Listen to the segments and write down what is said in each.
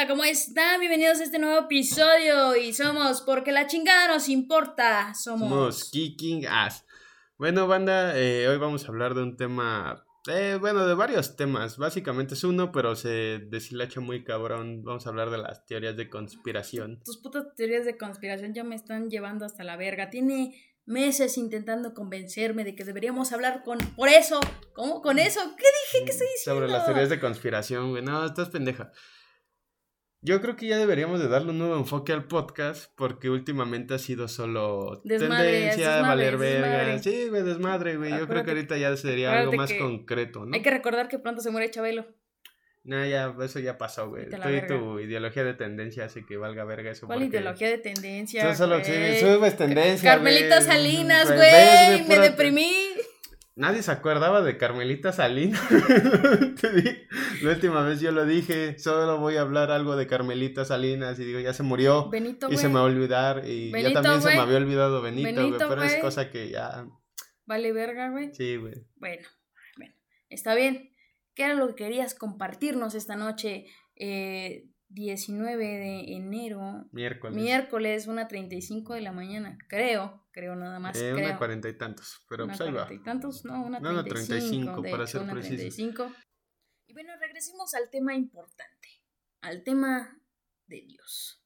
banda? ¿Cómo están? Bienvenidos a este nuevo episodio y somos Porque la chingada nos importa. Somos, Somos Kicking Ass. Bueno, banda, eh, hoy vamos a hablar de un tema, eh, bueno, de varios temas. Básicamente es uno, pero se deshilacha muy cabrón. Vamos a hablar de las teorías de conspiración. Tus putas teorías de conspiración ya me están llevando hasta la verga. Tiene meses intentando convencerme de que deberíamos hablar con... Por eso, ¿cómo con eso? ¿Qué dije? ¿Qué estoy diciendo? Sobre las teorías de conspiración, güey. No, estás pendeja. Yo creo que ya deberíamos de darle un nuevo enfoque al podcast porque últimamente ha sido solo Desmadre, es tendencia, desmadre, valer verga. Sí, güey, desmadre, güey. Yo creo que ahorita ya sería algo más concreto, ¿no? Hay que recordar que pronto se muere Chabelo. No, ya, eso ya pasó, güey. Tú y tu ideología de tendencia hace que valga verga eso. ¿Cuál ideología de tendencia? Tú solo subes tendencia, Carmelita. Salinas, güey. Me deprimí. Nadie se acordaba de Carmelita Salinas. La última vez yo lo dije, solo voy a hablar algo de Carmelita Salinas y digo, ya se murió. Benito, y se me va a olvidar. Y Benito, ya también se me había olvidado Benito. Benito, Pero es cosa que ya. Vale verga, güey. Sí, güey. Bueno, bueno, está bien. ¿Qué era lo que querías compartirnos esta noche? Eh, 19 de enero, Miércoles. miércoles, una 35 de la mañana, creo, creo nada más, Eh, creo. una cuarenta y tantos. Pero Una pues ahí va. y tantos, no, una No, no, 35, 35, de para hecho, ser. 35. Y bueno, regresemos al tema importante, al tema de Dios.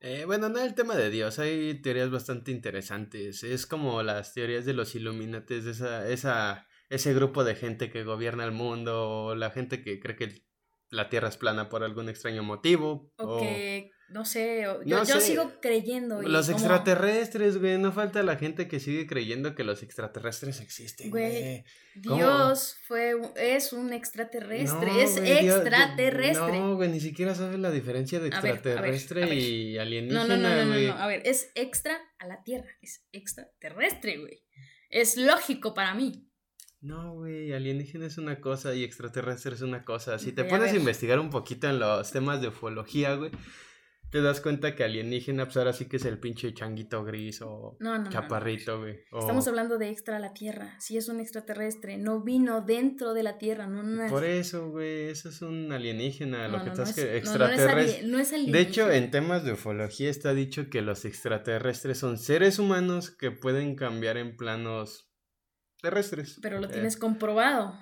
Eh, bueno, no el tema de Dios, hay teorías bastante interesantes. Es como las teorías de los Illuminates, esa, esa, ese grupo de gente que gobierna el mundo, o la gente que cree que la Tierra es plana por algún extraño motivo. O o que, no sé, yo, No yo sé. sigo creyendo. los como- extraterrestres, güey. No falta la gente que sigue creyendo que los extraterrestres existen, Güey. Dios fue, es un extraterrestre, No, es güey, Dios- extraterrestre. No, güey, ni siquiera sabes la diferencia de A ver, a ver, extraterrestre a ver. y No, alienígena, no, no, no, no, güey. no, a ver, es extra a la Tierra, es extraterrestre, güey. Es lógico para mí. No, güey, alienígena es una cosa y extraterrestre es una cosa. Si te a pones a, investigar un poquito en los temas de ufología, güey, te das cuenta que alienígena, pues ahora sí que es el pinche changuito gris o No, no, chaparrito, güey. o- Estamos hablando de extra a la Tierra. Si es un extraterrestre, no vino dentro de la Tierra, no no es- Por eso, güey, eso es un alienígena, lo que estás es- que no, no es extraterrestre. no es De hecho, alienígena. en temas de ufología está dicho que los extraterrestres son seres humanos que pueden cambiar en planos terrestres. Pero lo Eh, tienes comprobado.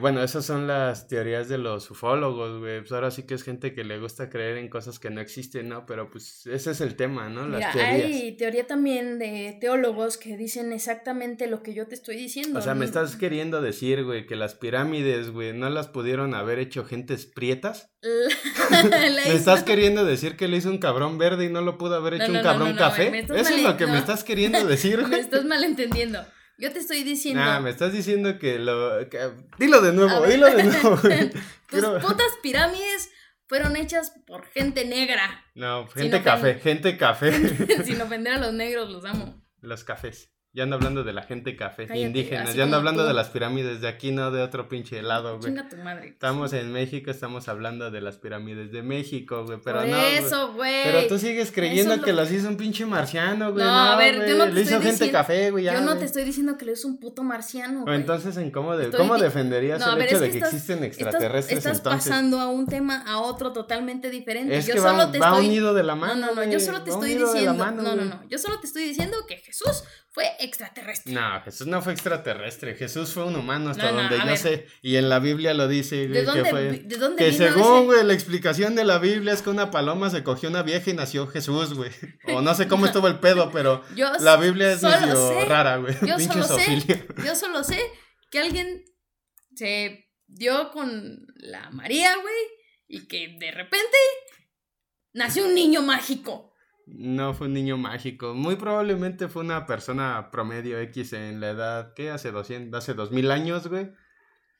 Bueno, esas son las teorías de los ufólogos, güey. Pues ahora sí que es gente que le gusta creer en cosas que no existen, ¿no? Pero pues ese es el tema, ¿no? Las Mira, teorías. hay teoría también de teólogos que dicen exactamente lo que yo te estoy diciendo. O sea, me estás queriendo decir, güey, que las pirámides, güey, no las pudieron haber hecho gentes prietas. ¿Me estás queriendo decir que le hizo un cabrón verde y no lo pudo haber hecho no, un cabrón café? me Eso es lo que me estás queriendo decir, Me güey. estás malentendiendo. Yo te estoy diciendo. Nah, me estás diciendo que lo... que- Dilo de nuevo, dilo de nuevo. Tus putas pirámides fueron hechas por gente negra. No, gente café, gente café. Sin ofender a los negros, los amo. Los cafés. Ya ando hablando de la gente café, Cállate, indígenas. así Ya ando como hablando tú. de las pirámides de aquí, no de otro pinche lado, güey. Chinga tu madre. Estamos en México, estamos hablando de las pirámides de México, güey. Pero por no. eso, güey. Pero tú sigues creyendo es que lo- las hizo un pinche marciano, güey. No, No, a ver, yo no te hizo estoy gente diciendo- café, güey. ya, Yo no te estoy diciendo que eres un puto marciano. Güey. entonces, ¿en cómo, de, Estoy ¿cómo defenderías No, el ver, hecho es de que estás- existen Estás, extraterrestres estás entonces? pasando a un tema a otro totalmente diferente. Es yo que solo va, te va estoy... unido de la No, mano. no, no, yo güey, solo te va estoy unido de la diciendo. mano, no, no, no. Yo solo te estoy diciendo que Jesús fue extraterrestre. No, Jesús no fue extraterrestre. Jesús fue un humano hasta No, no, donde yo ver. sé. Y en la Biblia lo dice, ¿De güey, dónde, que fue. ¿De dónde Que vino según, güey, la explicación de la Biblia es que una paloma se cogió una vieja y nació Jesús, güey. O no sé cómo estuvo el pedo, pero Yo la Biblia es medio sé- rara, güey. Yo solo sé, yo solo sé que alguien se dio con la María, güey, y que de repente nació un niño mágico. No fue un niño mágico. Muy probablemente fue una persona promedio X en la edad, ¿qué? Hace 200, hace 2000 años, güey.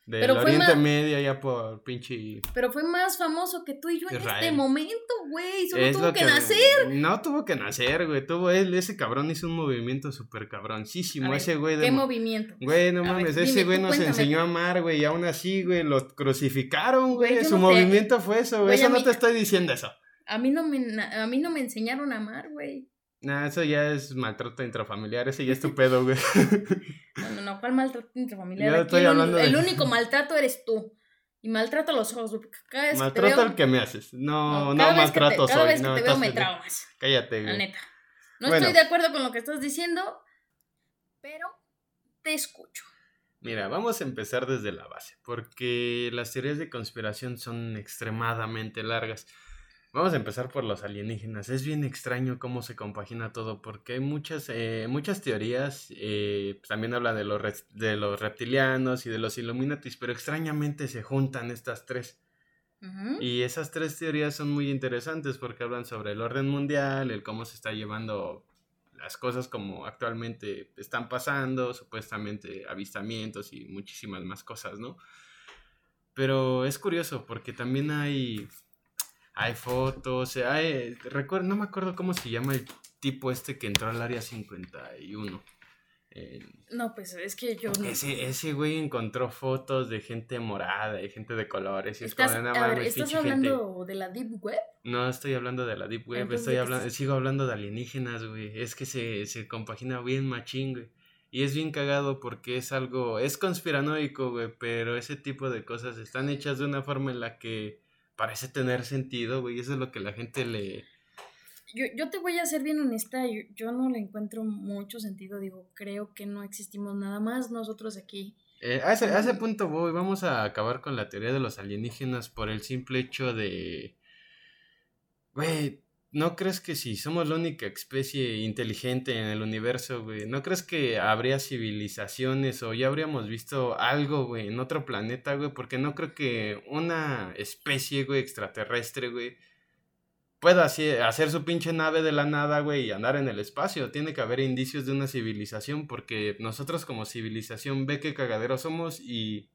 Del Pero fue Oriente más- Medio, ya por pinche. Pero fue más famoso que tú y yo en Israel. este momento, güey. Solo Es tuvo lo que, nacer. No tuvo que nacer, güey. Tuvo él, ese cabrón hizo un movimiento súper cabroncísimo. A ver, ese güey de. ¿Qué mo- movimiento? Güey, no A ver, mames, dime, ese güey tú nos cuéntame. enseñó a amar, güey, y aún así, güey, lo crucificaron, Güey, güey. yo Su no movimiento fue eso, güey. Güey, Eso a no mí- te estoy diciendo eso. A mí no me, a mí no me enseñaron a amar, güey. Nah, eso ya es maltrato intrafamiliar, ese ya es tu pedo, güey. No, no, no, ¿cuál maltrato intrafamiliar? Yo el, de- el único maltrato eres tú. Y maltrato los ojos, güey. Cada vez maltrato que te veo, al que me haces. No, no, cada vez que te- maltrato cada soy. vez que no, te veo me traumas. Cállate, La güey. neta. No Bueno. estoy de acuerdo con lo que estás diciendo, pero te escucho. Mira, vamos a empezar desde la base, porque las teorías de conspiración son extremadamente largas. Vamos a empezar por los alienígenas. Es bien extraño cómo se compagina todo, porque hay muchas, eh, muchas teorías. eh, pues, también hablan de los, de los reptilianos y de los Illuminatis, pero extrañamente se juntan estas tres. Y esas tres teorías son muy interesantes porque hablan sobre el orden mundial, el cómo se está llevando las cosas como actualmente están pasando, supuestamente avistamientos y muchísimas más cosas, ¿no? Pero es curioso porque también hay hay fotos, hay recuerdo, no me acuerdo cómo se llama el tipo este que entró al área 51. Eh, No, pues es que yo no. ese, ese güey encontró fotos de gente morada y gente de colores. Y es Estás, como, no a ver, ¿estás gente. hablando de la Deep Web? No estoy hablando de la Deep Web, Entonces, estoy ¿de qué hablando, sigo hablando de alienígenas, güey. Es que se, se compagina bien machín, güey. Y es bien cagado porque es algo, es conspiranoico, güey, pero ese tipo de cosas están hechas de una forma en la que parece tener sentido, güey. Eso es lo que la gente le... Yo, yo te voy a ser bien honesta, yo, yo no le encuentro mucho sentido, digo, creo que no existimos nada más nosotros aquí. Eh, a, ese, a ese punto voy, vamos a acabar con la teoría de los alienígenas por el simple hecho de... Güey, ¿no crees que si somos la única especie inteligente en el universo, güey? ¿No crees que habría civilizaciones o ya habríamos visto algo, güey, en otro planeta, güey? Porque no creo que una especie, güey, extraterrestre, güey, pueda hacer su pinche nave de la nada, güey, y andar en el espacio. Tiene que haber indicios de una civilización porque nosotros como civilización ve qué cagadero somos y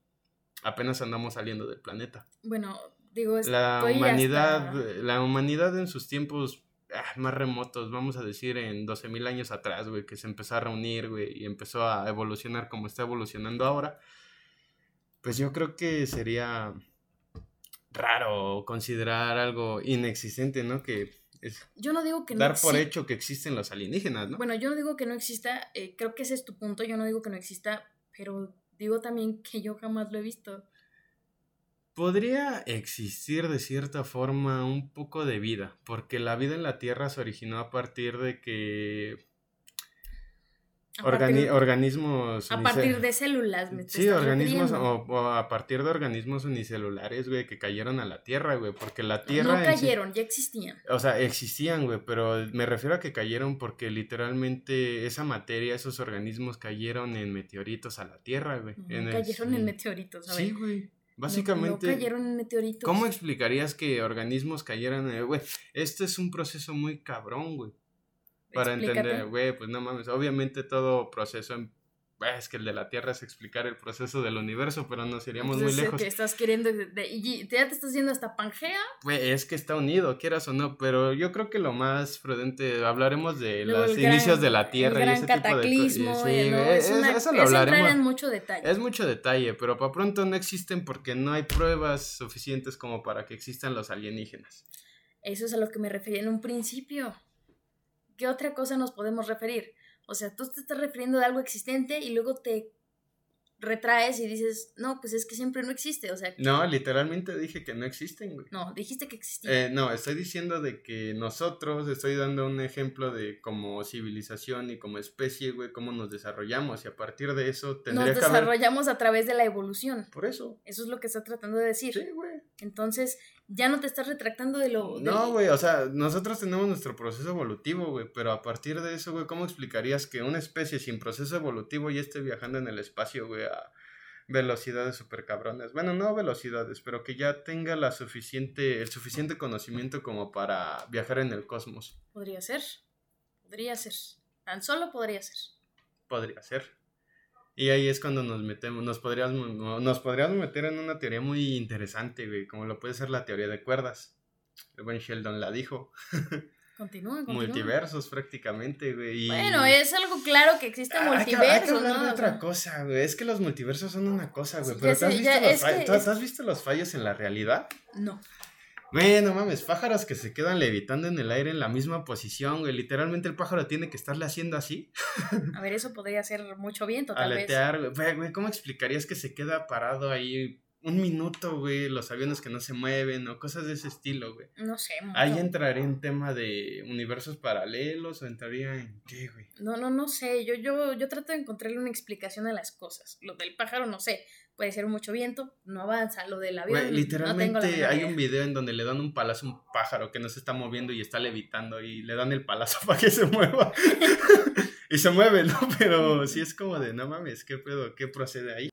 apenas andamos saliendo del planeta. Bueno, digo, La humanidad, hasta- la humanidad en sus tiempos ah, más remotos, vamos a decir en 12.000 años atrás, güey, que se empezó a reunir, güey, y empezó a evolucionar como está evolucionando ahora, pues yo creo que sería raro considerar algo inexistente, ¿no? Que es Yo no digo que no dar por exi- hecho que existen los alienígenas, ¿no? Bueno, yo no digo que no exista, eh, creo que ese es tu punto, yo no digo que no exista, pero digo también que yo jamás lo he visto. Podría existir de cierta forma un poco de vida, porque la vida en la Tierra se originó a partir de que A organi- partir, organismos a partir de células, me Sí, organismos o, o a partir de organismos unicelulares, güey, que cayeron a la Tierra, güey, porque la Tierra No sí- cayeron, ya existían. o sea, existían, güey, pero me refiero a que cayeron porque literalmente esa materia, esos organismos cayeron en meteoritos a la Tierra, güey. No, en el- cayeron en meteoritos, ¿sabes? Sí, güey. Básicamente. No, cayeron meteoritos. ¿Cómo explicarías que organismos cayeran? en- Güey, este es un proceso muy cabrón, güey. Para Explícate. entender, güey, pues no mames. Obviamente todo proceso, es que el de la Tierra es explicar el proceso del universo, pero nos iríamos muy lejos. Te estás queriendo. de- de- y ya te estás haciendo hasta Pangea. Güey, es que está unido, quieras o no, pero yo creo que lo más prudente, hablaremos de Luego los gran- inicios de la Tierra el y ese tipo de cosas. Sí, es es- una- eso lo hablaremos. en mucho detalle. Es mucho detalle, pero para pronto no existen porque no hay pruebas suficientes como para que existan los alienígenas. Eso es a lo que me refería en un principio. ¿Qué otra cosa nos podemos referir? O sea, tú te estás refiriendo a algo existente y luego te retraes y dices, no, pues es que siempre no existe. O sea, No, literalmente dije que no existen, güey. no, dijiste que existía. Eh, no, estoy diciendo de que nosotros, estoy dando un ejemplo de como civilización y como especie, güey, cómo nos desarrollamos y a partir de eso tendría Nos que haber... desarrollamos a través de la evolución. Por eso. Eso es lo que está tratando de decir. Sí, güey. Entonces, ya no te estás retractando de lo... No, güey, o sea, nosotros tenemos nuestro proceso evolutivo, güey, pero a partir de eso, güey, ¿cómo explicarías que una especie sin proceso evolutivo ya esté viajando en el espacio, güey, a velocidades super cabronas? Bueno, no velocidades, pero que ya tenga la suficiente, el suficiente conocimiento como para viajar en el cosmos. Podría ser. Podría ser. Tan solo podría ser. Podría ser. Y ahí es cuando nos metemos, nos podríamos, nos podríamos meter en una teoría muy interesante, güey, como lo puede ser la teoría de cuerdas. El buen Sheldon la dijo. Continúa, continúa. Multiversos prácticamente, güey. Bueno, es algo claro que existe Ah, hay que- hay que hablar ¿no? de otra cosa, güey. Es que los multiversos son una cosa, güey. Pero ya ¿te has, sé, visto ya, los es fa- que ¿tú- tú has visto los fallos en la realidad? No. Güey, no mames, pájaros que se quedan levitando en el aire en la misma posición, güey. Literalmente el pájaro tiene que estarle haciendo así. A ver, eso podría ser mucho viento, tal vez. Aletear, güey. Güey, güey, ¿cómo explicarías que se queda parado ahí un minuto, güey, los aviones que no se mueven o cosas de ese estilo, güey. No sé. Ahí entraría en tema de universos paralelos o entraría en qué, güey. No, no, no sé. Yo, yo, yo trato de encontrarle una explicación a las cosas. Lo del pájaro, no sé. Puede ser mucho viento, no avanza. Lo del avión. Güey, literalmente hay un video en donde le dan un palazo a un pájaro que no se está moviendo y está levitando y le dan el palazo para que se mueva. y se mueve, ¿no? Pero sí es como de, no mames, ¿qué pedo? ¿Qué procede ahí?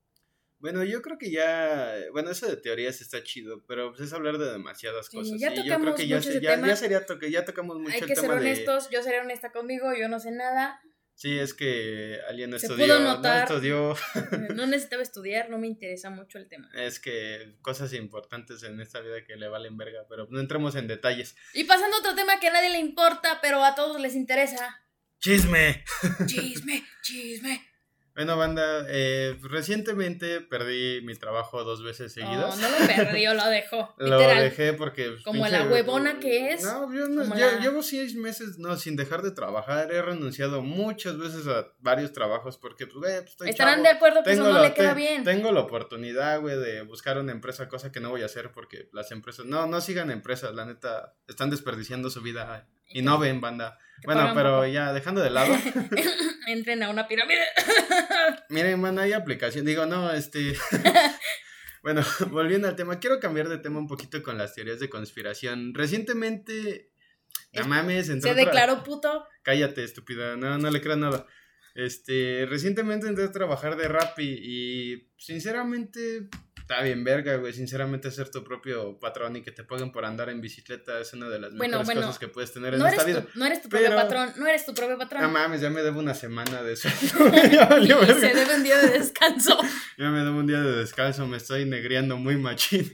Bueno, yo creo que ya, bueno, eso de teorías está chido, pero pues es hablar de demasiadas cosas. ya y yo creo que ya, ya, ya, sería toque, ya tocamos mucho Hay que ser honestos, yo seré honesta conmigo, yo no sé nada. Sí, es que alguien no estudió, no estudió. no necesitaba estudiar, no me interesa mucho el tema. Es que cosas importantes en esta vida que le valen verga, pero no entremos en detalles. Y pasando a otro tema que a nadie le importa, pero a todos les interesa. Chisme. Chisme, chisme. Bueno, banda, eh, recientemente perdí mi trabajo dos veces seguidas. No, no lo perdió, lo dejó. lo dejé porque. Pues, Como la huevona que es. No, yo no, llevo seis meses, no, sin dejar de trabajar. He renunciado muchas veces a varios trabajos porque, pues, güey, pues, estoy Estarán de acuerdo que eso no le queda bien. Tengo la oportunidad, güey, de buscar una empresa, cosa que no voy a hacer porque las empresas. No, no sigan empresas, la neta. Están desperdiciando su vida y no ven, banda. Bueno, pero ya dejando de lado. Entren a una pirámide. Miren, man, hay aplicación. Digo, no, este. bueno, volviendo al tema, quiero cambiar de tema un poquito con las teorías de conspiración. Recientemente. No mames, ¿Se declaró puto? Cállate, estúpida. No, no le creo nada. Este, recientemente entré a trabajar de Rappi y sinceramente está bien verga, güey. Sinceramente, ser tu propio patrón y que te paguen por andar en bicicleta es una de las mejores cosas que puedes tener en esta vida. no eres tu propio patrón, no eres tu propio patrón. No mames, ya me debo una semana de eso. se debe un día de descanso. ya me debo un día de descanso, me estoy negriando muy machín.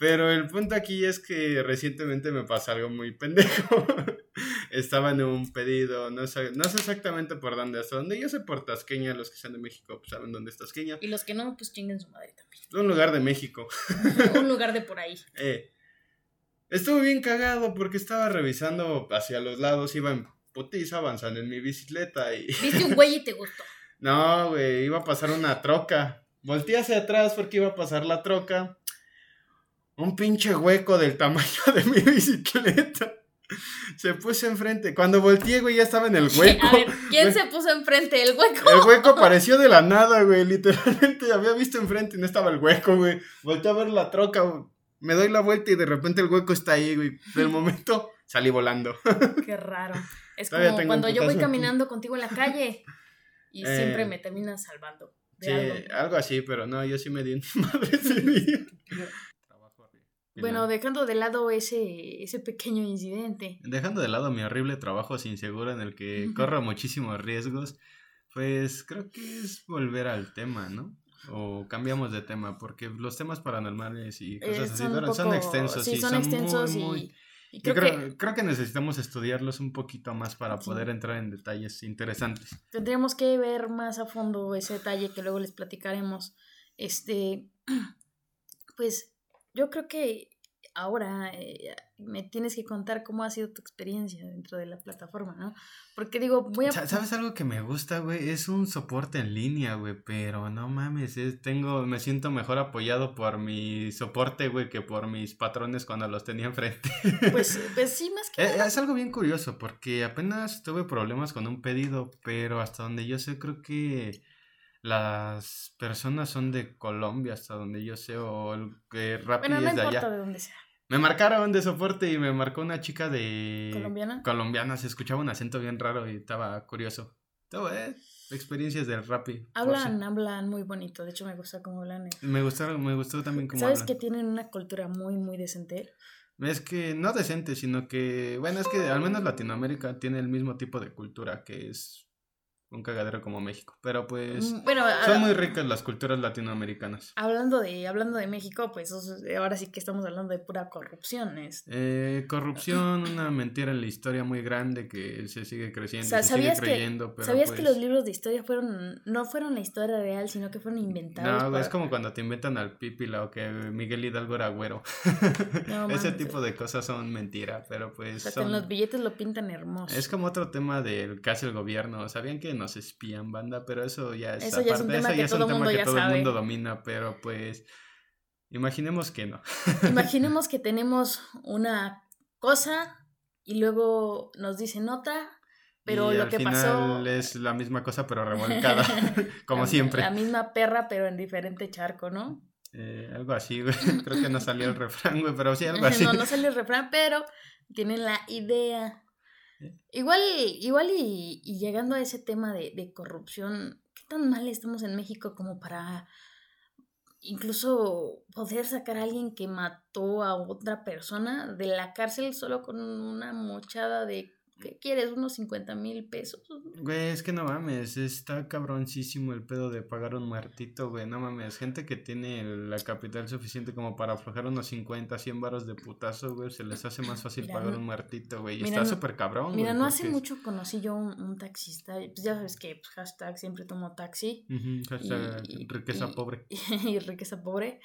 Pero el punto aquí es que recientemente me pasó algo muy pendejo. Estaba en un pedido, no sé, no sé exactamente por dónde, hasta donde yo sé por Tasqueña, los que sean de México pues saben dónde es Tasqueña. Y los que no, pues chinguen su madre también. Un lugar de México. un lugar de por ahí. Eh, estuve bien cagado porque estaba revisando hacia los lados, iba en putiza avanzando en mi bicicleta y... Viste un güey y te gustó. no, güey, iba a pasar una troca. Volté hacia atrás porque iba a pasar la troca un pinche hueco del tamaño de mi bicicleta. Se puso enfrente. Cuando volteé, güey, ya estaba en el hueco. A ver, ¿quién se puso enfrente? ¿El hueco? El hueco apareció de la nada, güey. Literalmente había visto enfrente y no estaba el hueco, güey. Volteé a ver la troca, Me doy la vuelta y de repente el hueco está ahí, güey. Del momento salí volando. Qué raro. Es como cuando yo voy caminando contigo en la calle y siempre eh, me terminas salvando. sí, algo. así, pero no, yo sí me di madre ese día. Bueno, dejando de lado ese, ese pequeño incidente. Dejando de lado mi horrible trabajo sin seguro en el que corro muchísimos riesgos, pues creo que es volver al tema, ¿no? O cambiamos de tema, porque los temas paranormales y cosas así son, extensos sí, son, extensos y, creo, creo, que... necesitamos estudiarlos un poquito más para poder entrar en detalles interesantes. Tendríamos que ver más a fondo ese detalle que luego les platicaremos. Este, pues yo creo que ahora eh, me tienes que contar cómo ha sido tu experiencia dentro de la plataforma, ¿no? Porque digo, voy a... ¿Sabes algo que me gusta, güey? Es un soporte en línea, güey, pero no mames, tengo, me siento mejor apoyado por mi soporte, güey, que por mis patrones cuando los tenía enfrente. Pues, pues sí, más que... Es, es algo bien curioso, porque apenas tuve problemas con un pedido, pero hasta donde yo sé, creo que las personas son de Colombia, hasta donde yo sé, o el que rápido bueno, no de allá. De dónde sea. Me marcaron de soporte y me marcó una chica de... ¿Colombiana? Colombiana, se escuchaba un acento bien raro y estaba curioso. Todo, eh, experiencias del Rappi. Hablan, hablan muy bonito, de hecho me gusta cómo hablan. Me gustaron, me gustó también cómo ¿Sabes que tienen una cultura muy, muy decente? Es que no decente, sino que, bueno, es que al menos Latinoamérica tiene el mismo tipo de cultura, que es un cagadero como México. Pero pues mm, bueno, son muy ricas las culturas latinoamericanas. Hablando de, hablando de México, pues ahora sí que estamos hablando de pura corrupción. Eh, corrupción, una mentira en la historia muy grande que se sigue creciendo. se sigue creyendo, pero ¿Sabías que pues los libros de historia fueron, no fueron la historia real, sino que fueron inventados? No, es como cuando te inventan al Pípila o que Miguel Hidalgo era güero. Ese tipo de cosas son mentira, pero pues... O en los billetes lo pintan hermoso. Es como otro tema del que hace el gobierno. ¿Sabían que nos espían, banda, pero eso ya es eso ya es un tema, que, todo, el mundo domina, pero pues Imaginemos que no. Imaginemos que tenemos una cosa y luego nos dicen otra, pero Y lo al que final pasó es la misma cosa, pero revolcada, como la- siempre. La misma perra, pero en diferente charco, ¿no? Eh, algo así, güey. Creo que no salió el refrán, güey, pero sí, algo así. No, no sale el refrán, pero tienen la idea. Igual, igual y, llegando a ese tema de, de corrupción, ¿qué tan mal estamos en México como para incluso poder sacar a alguien que mató a otra persona de la cárcel solo con una mochada de, ¿qué quieres? Unos 50 mil pesos. Güey, es que no mames, está cabroncísimo el pedo de pagar un muertito, güey, no mames, gente que tiene la capital suficiente como para aflojar unos 50, 100 varos de putazo, güey, se les hace más fácil Mira, pagar un muertito, güey, y mira, está súper cabrón, Mira, güey, no hace mucho conocí yo un, un taxista, pues ya sabes que pues, hashtag siempre tomo taxi. Ujú, hashtag y- riqueza y- pobre. y riqueza pobre.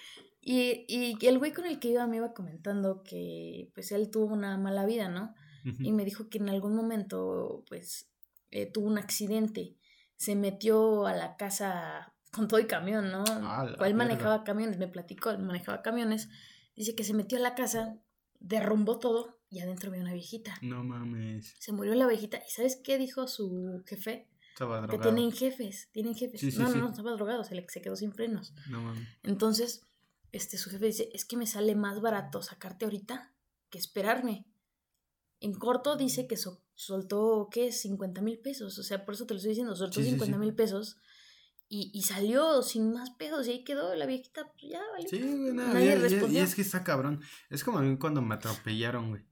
Y, y el güey con el que iba me iba comentando que pues él tuvo una mala vida, ¿no? Y me dijo que en algún momento pues eh, tuvo un accidente, se metió a la casa con todo y camión, ¿no? A la Cual verga. manejaba camiones, me platicó, él manejaba camiones. Dice que se metió a la casa, derrumbó todo y adentro había una viejita. No mames, Se murió la viejita y ¿sabes qué dijo su jefe? estaba Que drogado. tienen jefes, tienen jefes. Sí, sí, no, sí. no, no, estaba drogado, se, le, se quedó sin frenos. No mames. Entonces, este, su jefe dice, es que me sale más barato sacarte ahorita que esperarme. En corto dice que so- soltó, ¿qué? 50 mil pesos. O sea, por eso te lo estoy diciendo, soltó Sí, sí, 50 sí. mil pesos y, y salió sin más pedos y ahí quedó la viejita, pues ya, vale. Sí, güey, nada, Nadie y- y, y respondió. es que está cabrón. Es como a mí cuando me atropellaron, güey.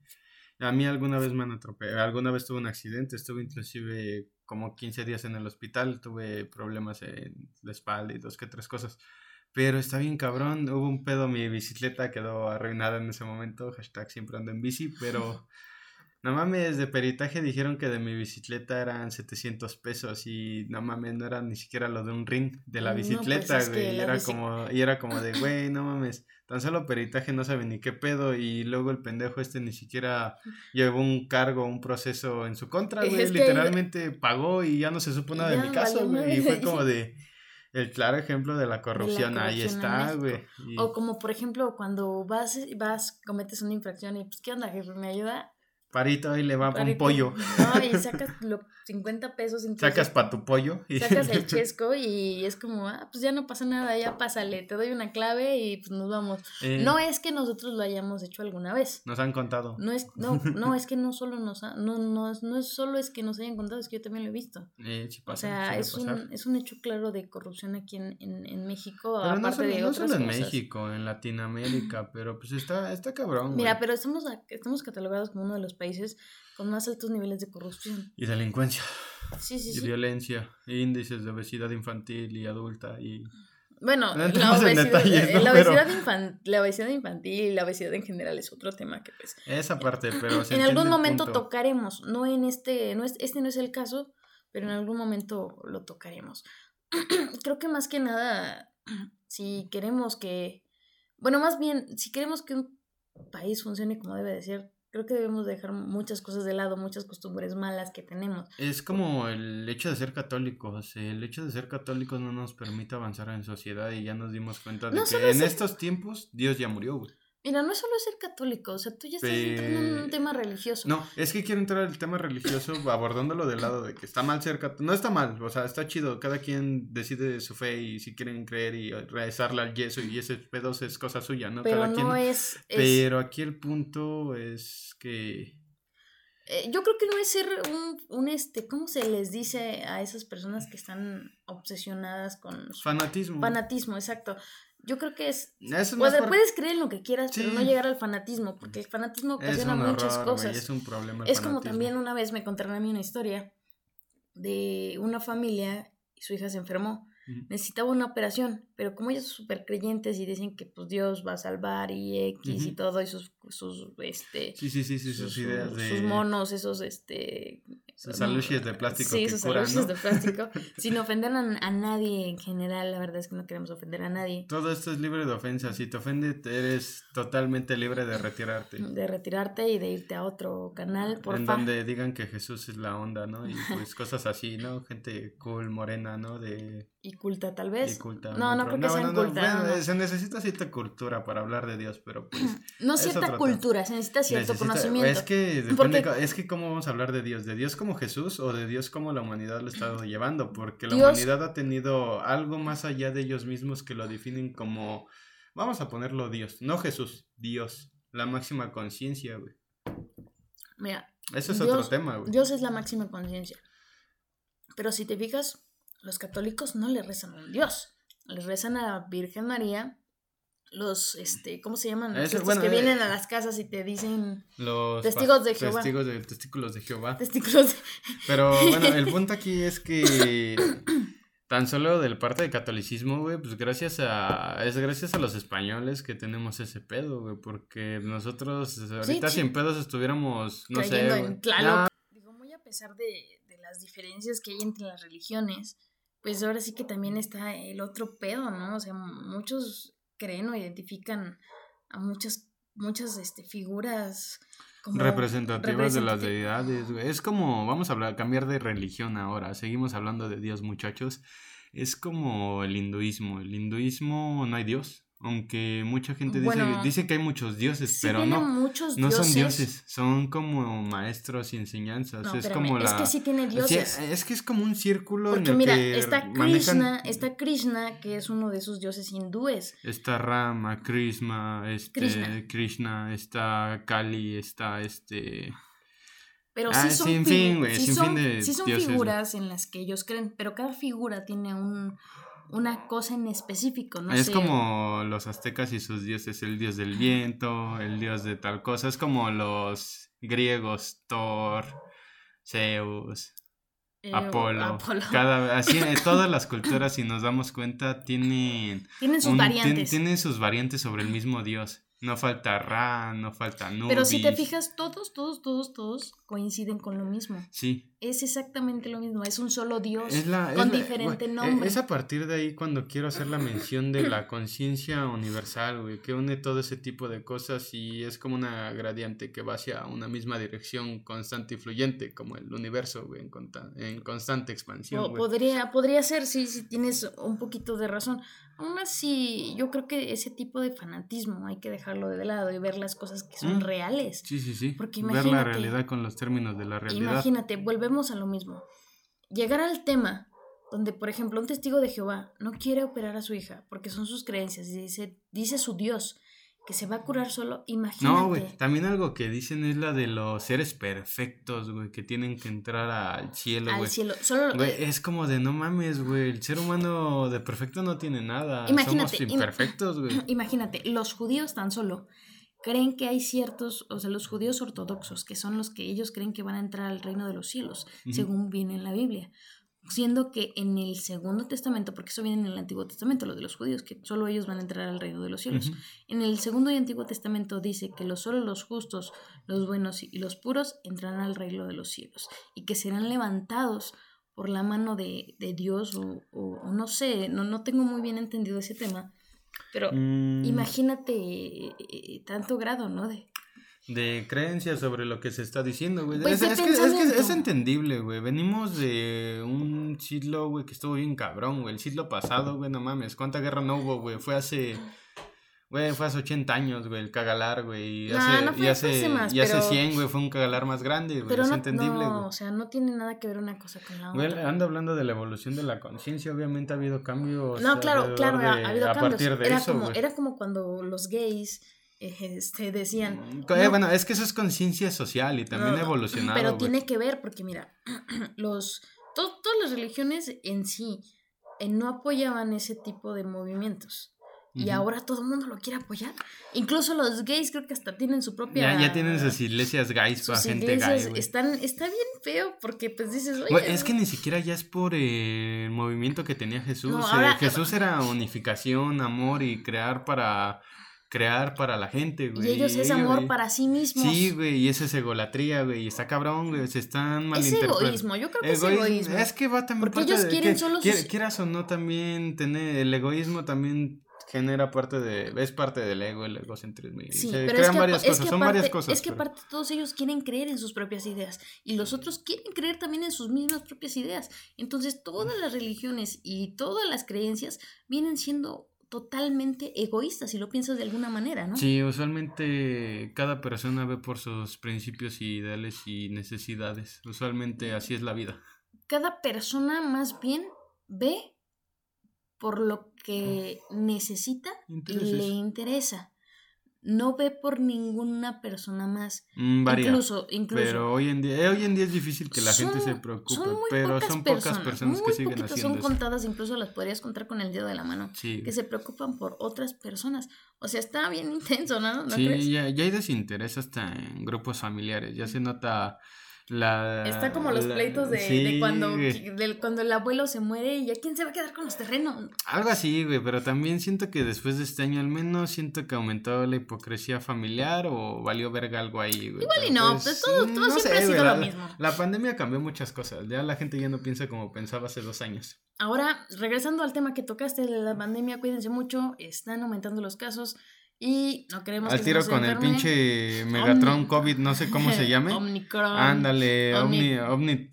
A mí alguna vez me han atropellado, alguna vez tuve un accidente, estuve inclusive como 15 días en el hospital, tuve problemas en la espalda y dos que tres cosas. Pero está bien cabrón, hubo un pedo, mi bicicleta quedó arruinada en ese momento, hashtag siempre ando en bici, pero no mames, de peritaje dijeron que de mi bicicleta eran 700 pesos y no mames, no era ni siquiera lo de un ring de la No, pues bicicleta, güey, y era como, y era como de, güey, no mames, tan solo peritaje no sabe ni qué pedo y luego el pendejo este ni siquiera llevó un cargo, un proceso en su contra, güey, Es que- literalmente pagó y ya no se supo nada de mi caso, güey, y fue como de... El claro ejemplo de la corrupción, ahí corrupción está, güey. y- O como por ejemplo cuando vas, vas, cometes una infracción y pues, ¿qué onda, jefe? ¿Me ayuda? Parito, ahí le va un Parito. pollo. No, y sacas los 50 pesos. incluso. Sacas pa' tu pollo. y- Sacas el chesco y es como, ah, pues ya no pasa nada, ya pásale, te doy una clave y pues nos vamos. Eh, No es que nosotros lo hayamos hecho alguna vez. Nos han contado. No es, no, no, es que no solo nos ha- no, no, es- no es solo es que nos hayan contado, es que yo también lo he visto. Eh, sí O pasa, sea, suele es un, es un hecho claro de corrupción aquí en, en, en México, Pero no aparte solo, de no otras solo en cosas. México, en Latinoamérica, pero pues está, está cabrón. Mira, güey. pero estamos, estamos catalogados como uno de los países con más altos niveles de corrupción. Y delincuencia, Sí, sí, y sí. violencia, índices de obesidad infantil y adulta y... Bueno, No la obesidad, detalles, eh, ¿no? la, Pero- obesidad infan- la obesidad infantil y la obesidad en general es otro tema que pues Esa parte, pero... se en algún momento punto. tocaremos, no en este, no es, este no es el caso, pero en algún momento lo tocaremos. Creo que más que nada, si queremos que, bueno, más bien, si queremos que un país funcione como debe de ser, creo que debemos dejar muchas cosas de lado, muchas costumbres malas que tenemos. Es como el hecho de ser católicos. El hecho de ser católicos no nos permite avanzar en sociedad y ya nos dimos cuenta de No que en ser- estos tiempos Dios ya murió, güey. Mira, no es solo ser católico, o sea, tú ya estás entrando en un tema religioso. No, es que quiero entrar al tema religioso abordándolo del lado de que está mal ser católico. No está mal, o sea, está chido. Cada quien decide su fe y si quieren creer y rezarle al yeso y ese pedos es cosa suya, ¿no? pero Cada no quien. es, es- Pero aquí el punto es que... eh, yo creo que no es ser un, un este, ¿cómo se les dice a esas personas que están obsesionadas con Fanatismo. fanatismo? Exacto. Yo creo que es Eso por- puedes creer en lo que quieras, pero no llegar al fanatismo, porque el fanatismo ocasiona muchas horror, cosas. es un problema. como también una vez me contaron a mí una historia de una familia y su hija se enfermó. Necesitaba una operación, pero como ellos son súper creyentes y dicen que pues Dios va a salvar y X y Ujú. todo, y sus, sus este, Sí, sí, sí, sus, sus, ideas sus- de... sus monos, esos este Sus aluches de plástico sí, que sus curan, ¿no? de plástico, sin ofender a, a nadie en general, la verdad es que no queremos ofender a nadie. Todo esto es libre de ofensa. Si te ofende, eres totalmente libre de retirarte. de retirarte y de irte a otro canal, por en donde digan que Jesús es la onda, ¿no? Y pues cosas así, ¿no? Gente cool, morena, ¿no? De y culta tal vez. Y culta, no, no, creo que sean no, bueno, no. Se necesita cierta cultura para hablar de Dios, pero pues... No cierta cultura, se necesita cierto necesita- conocimiento. Es que depende, Porque- co- es que cómo vamos a hablar de Dios, de Dios como Jesús o de Dios como la humanidad lo ha estado llevando, porque la humanidad ha tenido algo más allá de ellos mismos que lo definen como, vamos a ponerlo Dios, no Jesús, Dios, la máxima conciencia, güey. Mira, Eso es Dios- otro tema, güey. Dios es la máxima conciencia. Pero si te fijas, los católicos no le rezan a un Dios. Le rezan a la Virgen María. Los, este, ¿cómo se llaman? Eso, Estos bueno, que eh, vienen a las casas y te dicen Los testigos de Jehová. Testigos de, testículos de Jehová. testículos. de- Pero bueno, el punto aquí es que tan solo del parte del catolicismo, güey, pues gracias a es gracias a los españoles que tenemos ese pedo, güey, porque nosotros ahorita sí. sin pedos estuviéramos, no cayendo sé, en. Tlaloc. Digo, muy a pesar de, de las diferencias que hay entre las religiones, pues ahora sí que también está el otro pedo, ¿no? O sea, muchos creen o identifican a muchas, muchas este, figuras como representativas de las deidades, güey. Es como, vamos a hablar, cambiar de religión ahora. Seguimos hablando de Dios, muchachos. Es como el hinduismo. El hinduismo no hay Dios. Aunque mucha gente dice, Bueno, dice que hay muchos dioses, Sí pero no. muchos No dioses. son dioses, son como maestros y enseñanzas. No, es espérame, como la. es que sí tiene Sí, dioses. es que es como un círculo Porque en el mira, que está manejan- Krishna, está Krishna, que es uno de esos dioses hindúes. Está Rama, Krishna, este, Krishna. Krishna. está Kali, está este. Pero Ah, sí son, sin fin, güey, sí sin son, fin de sí son dioses, figuras en las que ellos creen, pero cada figura tiene un, una cosa en específico, no es sé. como los aztecas y sus dioses, el dios del viento, el dios de tal cosa. Es como los griegos, Thor, Zeus, eh, Apolo. Apolo. Cada, así, en todas las culturas, si nos damos cuenta, tienen, Tienen sus un- tien- variantes. tienen sus variantes sobre el mismo dios. No falta Ra, no falta Nubis. Pero si te fijas, todos, todos, todos, todos coinciden con lo mismo. Sí, Es exactamente lo mismo, es un solo Dios es la, es con la- diferente nombre. Es a partir de ahí cuando quiero hacer la mención de la conciencia universal, güey, que une todo ese tipo de cosas y es como una gradiente que va hacia una misma dirección constante y fluyente, como el universo, güey, en, constante expansión, Po- güey. podría, podría ser, sí, si tienes un poquito de razón. Aún así, yo creo que ese tipo de fanatismo hay que dejarlo de lado y ver las cosas que son Mm. reales. Sí, sí, sí. Porque Ver la imagínate- realidad con los términos de la realidad. Imagínate, volvemos a lo mismo. Llegar al tema donde, por ejemplo, un testigo de Jehová no quiere operar a su hija porque son sus creencias y dice, dice su Dios que se va a curar solo, imagínate. No, güey, también algo que dicen es la de los seres perfectos, güey, que tienen que entrar al cielo, al güey. cielo. Solo, Güey, es como de no mames, güey, el ser humano de perfecto no tiene nada. Imagínate, Somos im- imperfectos, güey. Imagínate, los judíos tan solo creen que hay ciertos, o sea, los judíos ortodoxos, que son los que ellos creen que van a entrar al reino de los cielos, según viene en la Biblia. Siendo que en el Segundo Testamento, porque eso viene en el Antiguo Testamento, lo de los judíos, que solo ellos van a entrar al reino de los cielos. En el Segundo y Antiguo Testamento dice que los, solo los justos, los buenos y los puros entrarán al reino de los cielos y que serán levantados por la mano de, de Dios o, o- o no sé, no, no tengo muy bien entendido ese tema, pero Mm, imagínate eh, eh, tanto grado, ¿no? De, De creencias sobre lo que se está diciendo, güey. Pues es, que, es que es entendible, güey. Venimos de un siglo, güey, que estuvo bien cabrón, güey. El siglo pasado, güey, no mames. ¿Cuánta guerra no hubo, güey? Fue hace... Güey, fue hace 80 años, güey, el cagalar, güey. Y hace, no fue- y hace, más, y hace pero- 100, güey, fue un cagalar más grande, güey. pero es no, entendible, no, güey. o sea, no tiene nada que ver una cosa con la Güey, otra. ando hablando de la evolución de la conciencia, obviamente ha habido cambios. No, claro, claro, ha, de- ha habido a cambios. partir de era, eso, como, güey. era como cuando los gays este, decían... Eh, "No, bueno, es que eso es conciencia social y también ha evolucionado. Pero güey. tiene que ver, porque mira, los, to- todas las religiones en sí eh, no apoyaban ese tipo de movimientos. Y ahora todo el mundo lo quiere apoyar. Incluso los gays creo que hasta tienen su propia... Ya, ya tienen sus iglesias gays para gente gay. Están, está bien feo porque pues dices, oye... Es que ni siquiera ya es por eh, el movimiento que tenía Jesús. No, eh, ahora- Jesús era unificación, amor y crear para crear para la gente, güey. Y ellos es amor para sí mismos. Sí, güey, y eso es egolatría, güey. y Está cabrón, güey. Se están es malinterpretando. egoísmo, yo creo que es Egoísmo. egoísmo. Es que va también Porque ellos de quieren que- solo quier- sus- Quieras o no también tener el egoísmo también genera parte de, es parte del ego, el egocentrismo. y Sí, se pero crean es que, varias es cosas, que son varias cosas. es que pero- aparte todos ellos quieren creer en sus propias ideas y los otros quieren creer también en sus mismas propias ideas. Entonces todas las religiones y todas las creencias vienen siendo totalmente egoístas si lo piensas de alguna manera, ¿no? Sí, usualmente cada persona ve por sus principios y ideales y necesidades. Usualmente así es la vida. Cada persona más bien ve por lo que necesita y le interesa. No ve por ninguna persona más. Mm, varía. Incluso, incluso. Pero hoy en día, eh, hoy en día es difícil que la gente se preocupe, son muy pero pocas son pocas personas muy que siguen haciendo son eso. contadas, incluso las podrías contar con el dedo de la mano, Sí, que se preocupan por otras personas. O sea, está bien intenso, ¿no? ¿No sí crees? ya, ya hay desinterés hasta en grupos familiares, ya se nota la... Está como los la- pleitos de, de cuando, del- cuando el abuelo se muere y ya quién se va a quedar con los terrenos. Algo así, güey, pero también siento que después de este año al menos siento que aumentó la hipocresía familiar o valió verga algo ahí, güey. Igual y no, pues todo- todo siempre ha sido güey, lo la- mismo. La pandemia cambió muchas cosas, ya la gente ya no piensa como pensaba hace dos años. Ahora, regresando al tema que tocaste de la pandemia, cuídense mucho, están aumentando los casos y no queremos Al que se tiro nos con el enferme. pinche Megatron Omni- COVID, no sé cómo se llame. Omnicron. Ándale, Omni- Omni,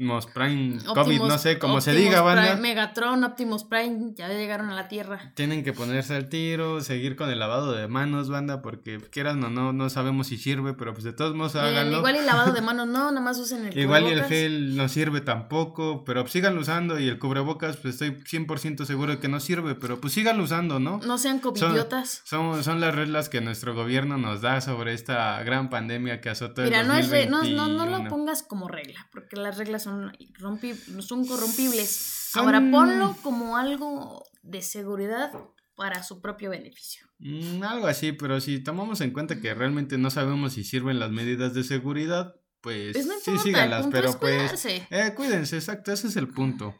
Optimus Prime COVID, Optimus- no sé cómo se Optimus diga, banda. Prime, Megatron, Optimus Prime, ya llegaron a la Tierra. Tienen que ponerse al tiro, seguir con el lavado de manos, banda, porque quieran o no, no sabemos si sirve, pero pues de todos modos Miren, háganlo. igual y lavado de manos no, nada más usen el Igual y el gel no sirve tampoco, pero pues síganlo usando y el cubrebocas pues estoy 100% seguro de que no sirve, pero pues síganlo usando, ¿no? No sean covidiotas. Son, son las reglas que nuestro gobierno nos da sobre esta gran pandemia que azotó el Mira, no, no, no, no lo 2021. pongas como regla, porque las reglas son, irrompi- son corrompibles. Son- Ahora ponlo como algo de seguridad para su propio beneficio. Mm, algo así, pero si tomamos en cuenta que realmente no sabemos si sirven las medidas de seguridad, pues Pues no sí importa, síganlas, el punto pero es pues eh, cuídense, exacto, ese es el punto.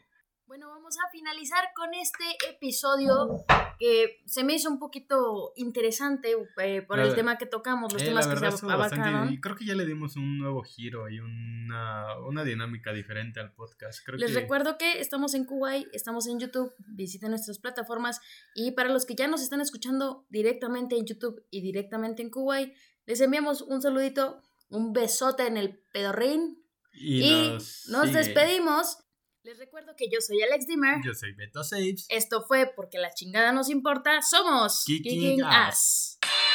Vamos a finalizar con este episodio que se me hizo un poquito interesante eh, por La- el tema que tocamos, los Eh, temas que se abarcaron. creo que ya le dimos un nuevo giro y una, una dinámica diferente al podcast. Creo Les que recuerdo que estamos en Kuwait, estamos en YouTube, visiten nuestras plataformas y para los que ya nos están escuchando directamente en YouTube y directamente en Kuwait, les enviamos un saludito, un besote en el pedorrín y, y, nos, nos, despedimos. Les recuerdo que yo soy Alex Dimmer. Yo soy Beto Saves. Esto fue porque la chingada nos importa. Somos Kicking Kicking Ass. Ass.